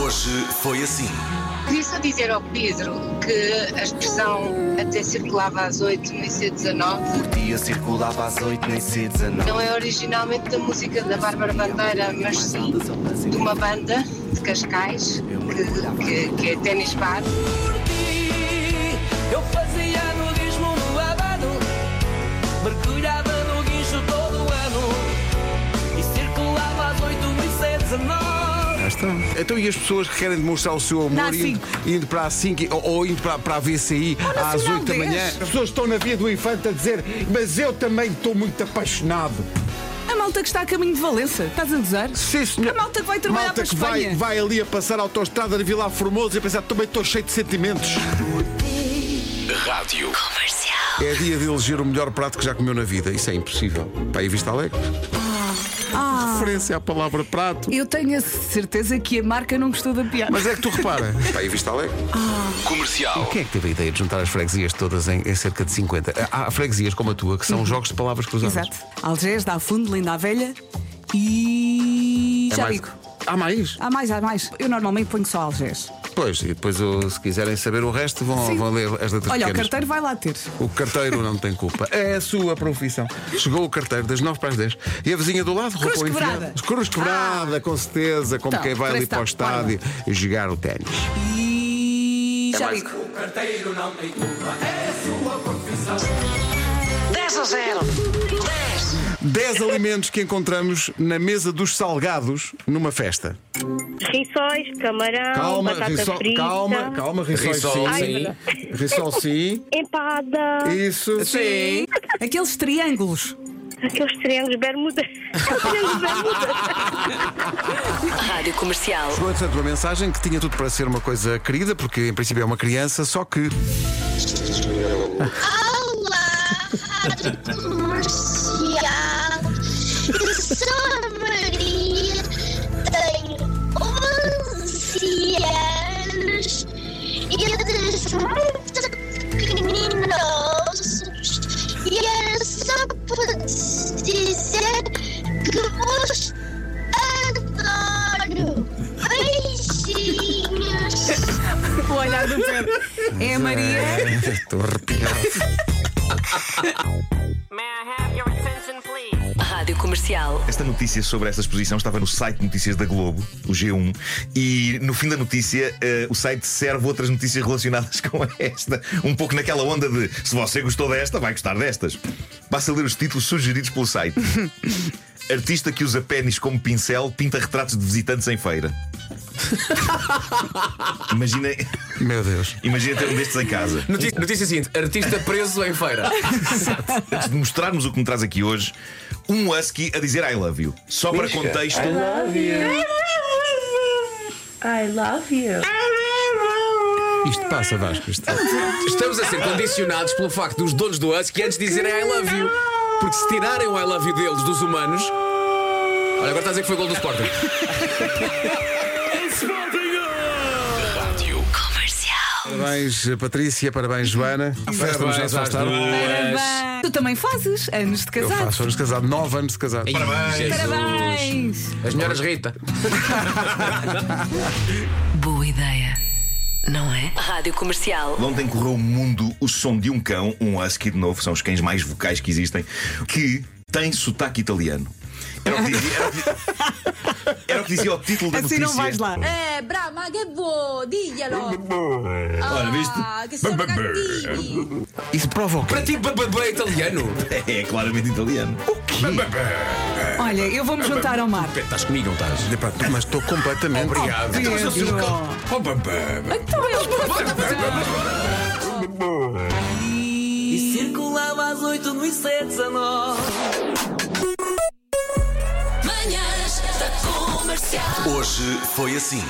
Hoje foi assim. Queria só dizer ao Pedro que a expressão até circulava às 8 no IC19 Dia circulava às 8 nem C19. não é originalmente da música da Bárbara Bandeira, mas sim de uma banda de Cascais que, que, que é Ténis Bar. Eu fazia Então, e as pessoas que querem demonstrar o seu amor indo, A5. indo para a 5 ou, ou indo para, para a VCI às Sinal 8 da manhã? 10. As pessoas estão na via do infante a dizer, mas eu também estou muito apaixonado. A malta que está a caminho de Valença. Estás a gozar? Sim, senhor. A malta que vai trabalhar Malta para a vai, Espanha. vai ali a passar a autostrada de Vila Formoso e a pensar, também estou cheio de sentimentos. Rádio. É dia de eleger o melhor prato que já comeu na vida. Isso é impossível. Está aí Vista Alegre. Ah. Referência à palavra prato. Eu tenho a certeza que a marca não gostou da piada. Mas é que tu repara. Está aí Vista Alegre. Comercial. Quem é que teve a ideia de juntar as freguesias todas em, em cerca de 50? Há freguesias como a tua que são jogos de palavras cruzadas. Exato. Algés, dá fundo, linda a velha e. É Já mais- digo. Há mais? Há mais, há mais. Eu normalmente ponho só Algés. Pois, e depois se quiserem saber o resto, vão, Sim. vão ler as letras Olha, o pequenas. carteiro vai lá ter. O carteiro não tem culpa. É a sua profissão. Chegou o carteiro das 9 para as 10. E a vizinha do lado, Cruz roupa quebrada. Cruz quebrada, com certeza, como Então, quem vai ali para o estádio e jogar o ténis. E. Já mais- digo. 10 a 0 10 alimentos que encontramos na mesa dos salgados numa festa. Rissóis, camarão, batata rissol- frita, calma, calma, Rissol, sim. sim. Rissol sim. empada, Isso. Sim. Aqueles triângulos. aqueles triângulos bermuda. Aqueles triângulos bermuda. Rádio Comercial. Chegou entretanto uma mensagem que tinha tudo para ser uma coisa querida, porque em princípio é uma criança, só que. Olá, Rádio Comercial. Para dizer que vos adoro. Beijinhos. O olhar do Pedro. É a Maria. Estou arrepiado. May I have your attention please? Rádio Comercial. Esta notícia sobre esta exposição estava no site de notícias da Globo, o G1, e no fim da notícia eh, o site serve outras notícias relacionadas com esta. Um pouco naquela onda de se você gostou desta, vai gostar destas. Basta ler os títulos sugeridos pelo site. Artista que usa pênis como pincel pinta retratos de visitantes em feira. Imagina, Meu Deus. imagina ter um destes em casa. Notícia, notícia seguinte: artista preso em feira. Antes de mostrarmos o que me traz aqui hoje, um husky a dizer I love you. Só para contexto. I love you. Isto passa, Vasco. Isto... Estamos a ser condicionados pelo facto dos donos do Husky antes dizerem I love you. Porque se tirarem o I love you deles, dos humanos. Olha, agora está a dizer que foi gol do Sporting. Rádio. Parabéns, Patrícia, parabéns, Joana. Já Parabéns às afastar. Parabéns. Tu também fazes anos de Eu casado. faço anos de casado, 9 anos de casado. Parabéns! Parabéns. As melhores Rita. Boa ideia. Não é? Rádio Comercial. Ontem correu o mundo o som de um cão, um husky de novo, são os cães mais vocais que existem, que tem sotaque italiano. Era o que dizia, era o que, era o que dizia o título da Assim notícia. não vais lá. Eh, brava, che vuoi? Diglielo! Olha, viste? Ah, che sono cattivi! Isso prova o quê? Para ti, bebê italiano. É, claramente italiano. Olha, eu vou me juntar ao mar. Estás comigo, não estás? Epá, mas estou completamente. Obrigado. Pedro. Então eles E circulava às 8 no IC19 Hoje foi assim.